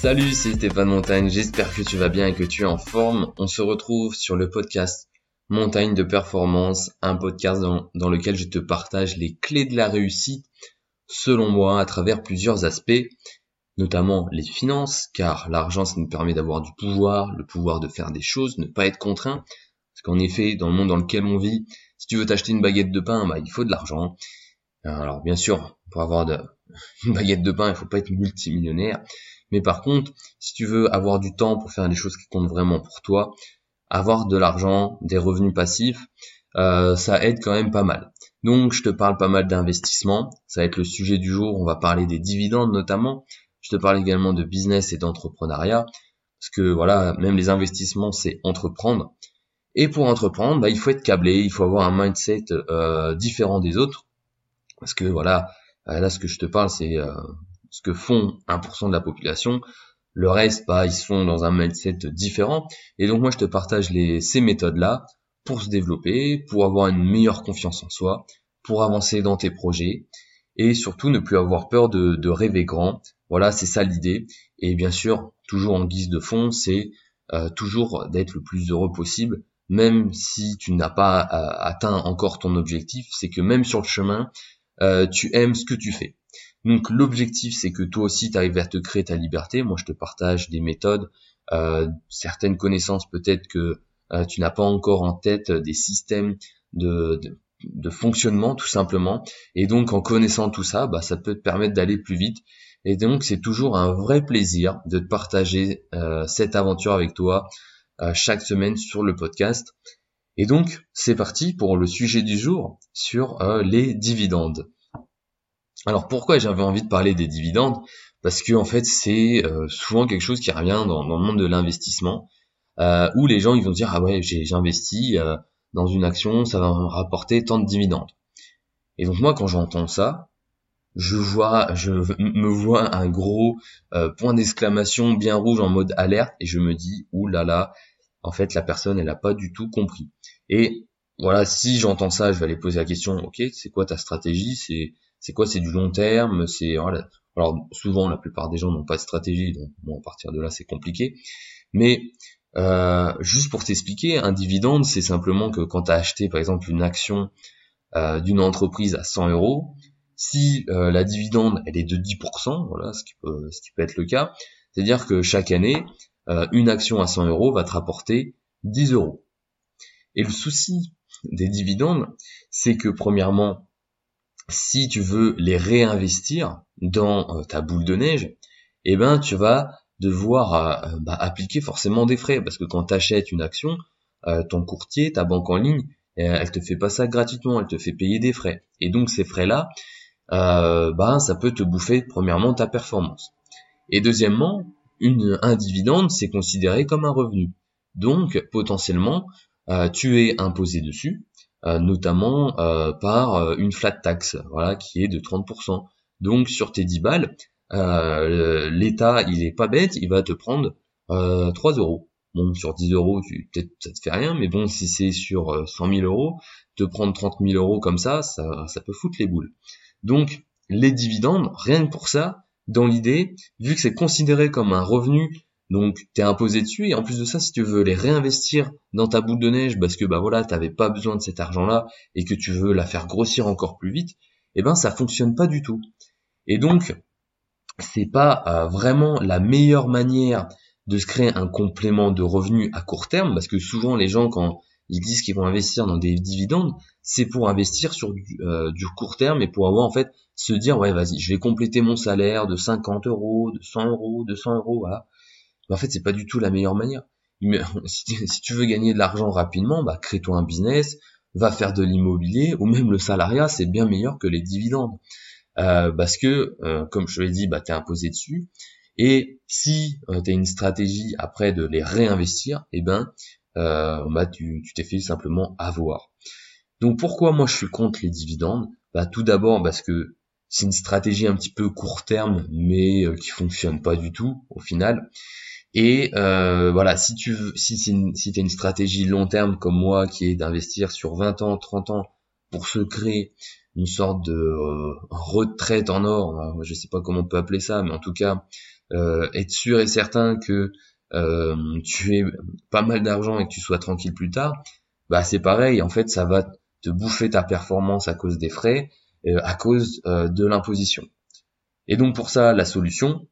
Salut, c'est Stéphane Montagne, j'espère que tu vas bien et que tu es en forme. On se retrouve sur le podcast Montagne de Performance, un podcast dans, lequel je te partage les clés de la réussite, selon moi, à travers plusieurs aspects, notamment les finances, car l'argent, ça nous permet d'avoir du pouvoir, le pouvoir de faire des choses, ne pas être contraint. Parce qu'en effet, dans le monde dans lequel on vit, si tu veux t'acheter une baguette de pain, bah, il faut de l'argent. Alors bien sûr, pour avoir une baguette de pain, il faut pas être multimillionnaire. Mais par contre, si tu veux avoir du temps pour faire des choses qui comptent vraiment pour toi, avoir de l'argent, des revenus passifs, euh, ça aide quand même pas mal. Donc je te parle pas mal d'investissement, ça va être le sujet du jour, on va parler des dividendes notamment, je te parle également de business et d'entrepreneuriat, parce que voilà, même les investissements c'est entreprendre. Et pour entreprendre, bah, il faut être câblé, il faut avoir un mindset euh, différent des autres, parce que voilà, là ce que je te parle c'est euh, ce que font 1% de la population. Le reste, bah, ils sont dans un mindset différent. Et donc moi, je te partage les, ces méthodes-là pour se développer, pour avoir une meilleure confiance en soi, pour avancer dans tes projets et surtout ne plus avoir peur de, rêver grand. Voilà, c'est ça l'idée. Et bien sûr, toujours en guise de fond, c'est euh, toujours d'être le plus heureux possible, même si tu n'as pas euh, atteint encore ton objectif. C'est que même sur le chemin, euh, tu aimes ce que tu fais. Donc l'objectif c'est que toi aussi tu arrives à te créer ta liberté. Moi je te partage des méthodes, euh, certaines connaissances peut-être que euh, tu n'as pas encore en tête, des systèmes de, de, fonctionnement tout simplement. Et donc en connaissant tout ça, bah, ça peut te permettre d'aller plus vite. Et donc c'est toujours un vrai plaisir de partager euh, cette aventure avec toi chaque semaine sur le podcast. Et donc c'est parti pour le sujet du jour sur les dividendes. Alors pourquoi j'avais envie de parler des dividendes? Parce que en fait c'est euh, souvent quelque chose qui revient dans, le monde de l'investissement, euh, où les gens ils vont dire ah ouais j'ai investi euh, dans une action, ça va me rapporter tant de dividendes. Et donc moi quand j'entends ça, je vois, je me vois un gros point d'exclamation bien rouge en mode alerte et je me dis ouh là là, en fait la personne elle a pas du tout compris. Et voilà, si j'entends ça, je vais aller poser la question, ok, c'est quoi ta stratégie? C'est c'est quoi C'est du long terme C'est alors souvent la plupart des gens n'ont pas de stratégie, donc bon à partir de là c'est compliqué. Mais euh, juste pour t'expliquer, un dividende c'est simplement que quand tu as acheté par exemple une action euh, d'une entreprise à 100 euros, si euh, la dividende elle est de 10%, voilà ce qui peut, ce qui peut être le cas, c'est-à-dire que chaque année une action à 100 euros va te rapporter 10 euros. Et le souci des dividendes, c'est que premièrement, si tu veux les réinvestir dans euh, ta boule de neige, eh ben tu vas devoir euh, bah, appliquer forcément des frais parce que quand tu achètes une action, euh, ton courtier, ta banque en ligne, elle te fait pas ça gratuitement, elle te fait payer des frais. Et donc ces frais-là, bah, ça peut te bouffer premièrement ta performance. Et deuxièmement, une, un dividende, c'est considéré comme un revenu. Donc potentiellement, tu es imposé dessus, euh, notamment euh, par euh, une flat tax, voilà, qui est de 30%. Donc sur tes 10 balles, l'État, il est pas bête, il va te prendre 3 euros. Bon, sur 10 euros, peut-être ça te fait rien, mais bon, si c'est sur 100 000 euros, te prendre 30 000 euros comme ça, ça, ça peut foutre les boules. Donc, les dividendes, rien que pour ça, dans l'idée, vu que c'est considéré comme un revenu donc t'es imposé dessus et en plus de ça, si tu veux les réinvestir dans ta boule de neige parce que bah voilà, t'avais pas besoin de cet argent-là et que tu veux la faire grossir encore plus vite, eh ben ça fonctionne pas du tout. Et donc c'est pas euh, vraiment la meilleure manière de se créer un complément de revenus à court terme parce que souvent les gens quand ils disent qu'ils vont investir dans des dividendes, c'est pour investir sur du, euh, du, court terme et pour avoir en fait se dire ouais vas-y je vais compléter mon salaire de 50 euros, de 100 euros, de 100 euros voilà en fait, c'est pas du tout la meilleure manière. Si tu veux gagner de l'argent rapidement, bah, crée-toi un business, va faire de l'immobilier ou même le salariat, c'est bien meilleur que les dividendes. Euh, parce que, euh, comme je l'ai dit, bah, tu es imposé dessus. Et si euh, tu as une stratégie après de les réinvestir, eh ben, bah, tu t'es fait simplement avoir. Donc pourquoi moi je suis contre les dividendes? Bah, Tout d'abord parce que c'est une stratégie un petit peu court terme, mais qui fonctionne pas du tout au final. Et euh, voilà, si tu veux, si c'est une, si une stratégie long terme comme moi qui est d'investir sur 20 ans, 30 ans pour se créer une sorte de euh, retraite en or, je sais pas comment on peut appeler ça, mais en tout cas euh, être sûr et certain que euh, tu aies pas mal d'argent et que tu sois tranquille plus tard, bah c'est pareil, en fait ça va te bouffer ta performance à cause des frais, à cause de l'imposition. Et donc pour ça, la solution,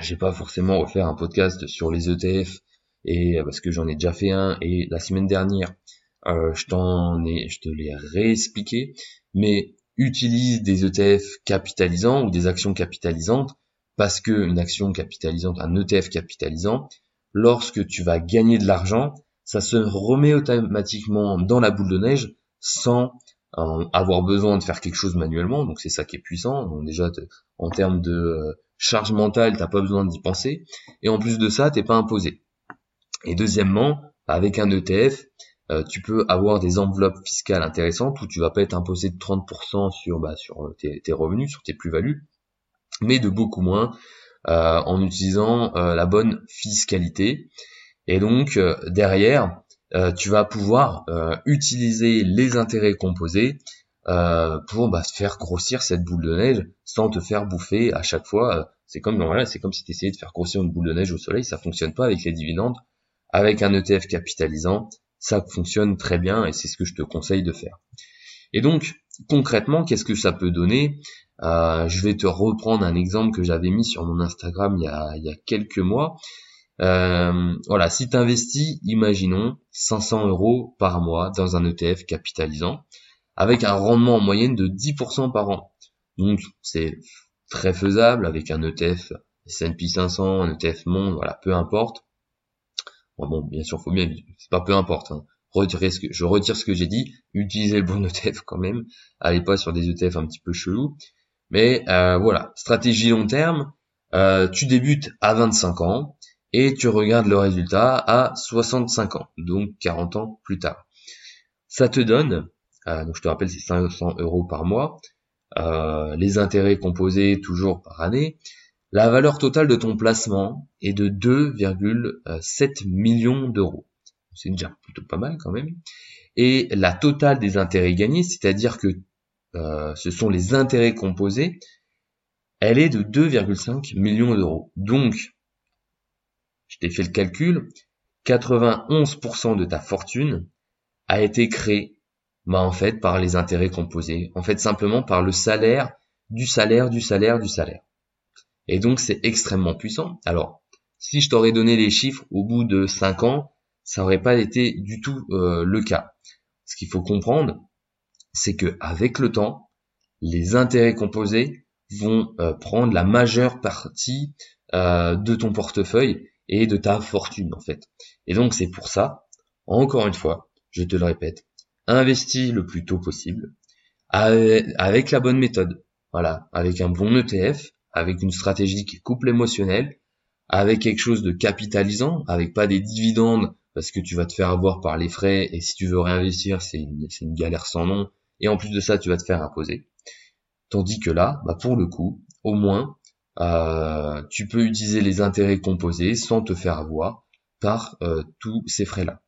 j'ai pas forcément refaire un podcast sur les ETF et parce que j'en ai déjà fait un et la semaine dernière euh, je t'en ai, je te l'ai réexpliqué, mais utilise des ETF capitalisants ou des actions capitalisantes parce que une action capitalisante, un ETF capitalisant, lorsque tu vas gagner de l'argent, ça se remet automatiquement dans la boule de neige sans euh, avoir besoin de faire quelque chose manuellement. Donc c'est ça qui est puissant. Donc déjà en termes de euh, charge mentale, t'as pas besoin d'y penser. Et en plus de ça, t'es pas imposé. Et deuxièmement, avec un ETF, euh, tu peux avoir des enveloppes fiscales intéressantes où tu vas pas être imposé de 30% sur, bah, sur euh, tes, revenus, sur tes plus-values, mais de beaucoup moins euh, en utilisant la bonne fiscalité. Et donc derrière, tu vas pouvoir utiliser les intérêts composés pour bah, faire grossir cette boule de neige sans te faire bouffer à chaque fois. c'est comme voilà, c'est comme si tu essayais de faire grossir une boule de neige au soleil, ça fonctionne pas avec les dividendes. Avec un ETF capitalisant, ça fonctionne très bien et c'est ce que je te conseille de faire. Et donc, concrètement, qu'est-ce que ça peut donner? Euh, Je vais te reprendre un exemple que j'avais mis sur mon Instagram il y a, quelques mois. Euh, voilà, si tu investis, imaginons, 500 euros par mois dans un ETF capitalisant, avec un rendement en moyenne de 10% par an. Donc, c'est très faisable avec un ETF S&P 500, un ETF Monde, voilà, peu importe. Bon, bien sûr, faut bien, c'est pas peu importe. Hein. ce que, je retire ce que j'ai dit. Utilisez le bon ETF quand même. Allez pas sur des ETF un petit peu chelous. Mais euh, voilà, stratégie long terme. Euh, tu débutes à 25 ans et tu regardes le résultat à 65 ans, donc 40 ans plus tard. Ça te donne, euh, donc je te rappelle, c'est 500 euros par mois. les intérêts composés toujours par année. La valeur totale de ton placement est de 2,7 millions d'euros. C'est déjà plutôt pas mal quand même. Et la totale des intérêts gagnés, c'est-à-dire que euh, ce sont les intérêts composés, elle est de 2,5 millions d'euros. Donc, je t'ai fait le calcul, 91% de ta fortune a été créée bah, en fait par les intérêts composés, en fait simplement par le salaire, du salaire, du salaire, du salaire. Et donc c'est extrêmement puissant. Alors, si je t'aurais donné les chiffres au bout de 5 ans, ça n'aurait pas été du tout euh, le cas. Ce qu'il faut comprendre, c'est que avec le temps, les intérêts composés vont euh, prendre la majeure partie euh, de ton portefeuille et de ta fortune en fait. Et donc c'est pour ça, encore une fois, je te le répète, investis le plus tôt possible avec la bonne méthode. Voilà, avec un bon ETF, avec une stratégie qui coupe l'émotionnel, avec quelque chose de capitalisant, avec pas des dividendes parce que tu vas te faire avoir par les frais et si tu veux réinvestir, c'est une, une, galère sans nom et en plus de ça, tu vas te faire imposer. Tandis que là, bah pour le coup, au moins, euh, tu peux utiliser les intérêts composés sans te faire avoir par euh, tous ces frais-là.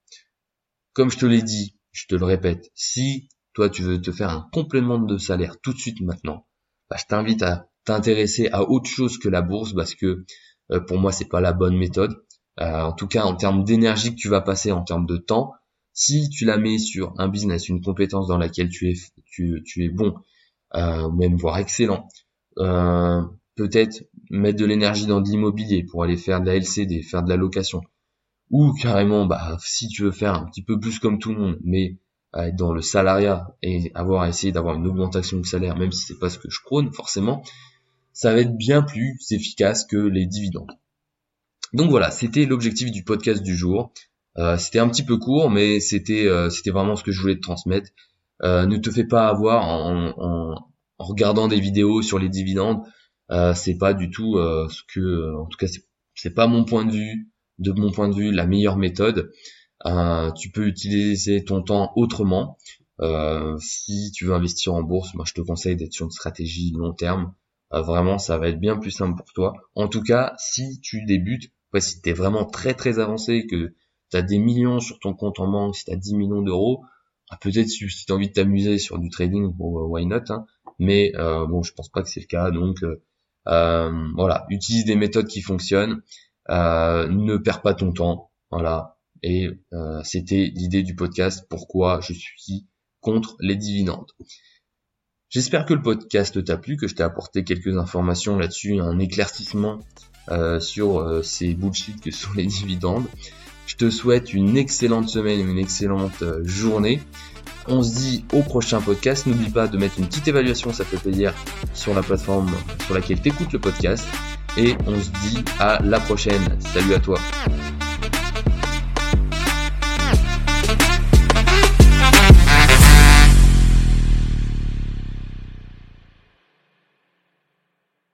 Comme je te l'ai dit, je te le répète, si toi tu veux te faire un complément de salaire tout de suite maintenant, bah, je t'invite à t'intéresser à autre chose que la bourse parce que euh, pour moi c'est pas la bonne méthode. Euh, en tout cas en termes d'énergie que tu vas passer, en termes de temps, si tu la mets sur un business, une compétence dans laquelle tu es tu, tu es bon, euh, même voire excellent, euh, peut-être mettre de l'énergie dans de l'immobilier pour aller faire de la LCD, faire de la location, ou carrément bah si tu veux faire un petit peu plus comme tout le monde, mais être dans le salariat et avoir essayé d'avoir une augmentation de salaire, même si c'est pas ce que je prône forcément, ça va être bien plus efficace que les dividendes. Donc voilà, c'était l'objectif du podcast du jour. Euh, c'était un petit peu court, mais c'était euh, c'était vraiment ce que je voulais te transmettre. Euh, ne te fais pas avoir en, en, regardant des vidéos sur les dividendes. c'est pas du tout ce que, en tout cas, c'est pas mon point de vue, de mon point de vue, la meilleure méthode. tu peux utiliser ton temps autrement. si tu veux investir en bourse, moi je te conseille d'être sur une stratégie long terme. Euh, vraiment ça va être bien plus simple pour toi. En tout cas, si tu débutes, ouais, si tu es vraiment très très avancé, que tu as des millions sur ton compte en banque, si tu as 10 millions d'euros, ah, peut-être si, tu as envie de t'amuser sur du trading, bon, why not, hein. mais bon, je pense pas que c'est le cas, donc voilà, utilise des méthodes qui fonctionnent, ne perds pas ton temps, voilà, et c'était l'idée du podcast, pourquoi je suis contre les dividendes. J'espère que le podcast t'a plu, que je t'ai apporté quelques informations là-dessus, un éclaircissement euh, sur euh, ces bullshit que sont les dividendes. Je te souhaite une excellente semaine, une excellente euh, journée. On se dit au prochain podcast. N'oublie pas de mettre une petite évaluation, ça fait plaisir, sur la plateforme sur laquelle tu écoutes le podcast. Et on se dit à la prochaine. Salut à toi.